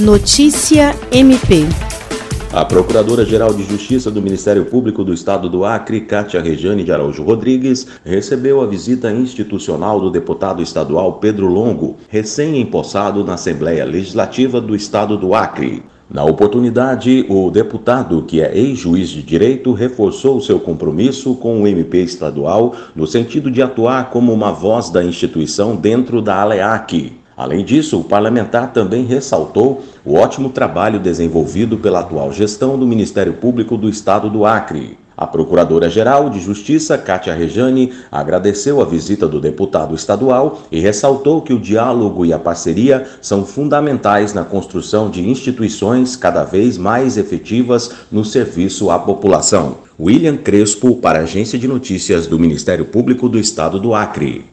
Notícia MP. A Procuradora-Geral de Justiça do Ministério Público do Estado do Acre, Cátia Rejane de Araújo Rodrigues, recebeu a visita institucional do deputado estadual Pedro Longo, recém-empossado na Assembleia Legislativa do Estado do Acre. Na oportunidade, o deputado, que é ex-juiz de direito, reforçou seu compromisso com o MP estadual no sentido de atuar como uma voz da instituição dentro da ALEAC. Além disso, o parlamentar também ressaltou o ótimo trabalho desenvolvido pela atual gestão do Ministério Público do Estado do Acre. A Procuradora-Geral de Justiça, Cátia Rejane, agradeceu a visita do deputado estadual e ressaltou que o diálogo e a parceria são fundamentais na construção de instituições cada vez mais efetivas no serviço à população. William Crespo, para a Agência de Notícias do Ministério Público do Estado do Acre.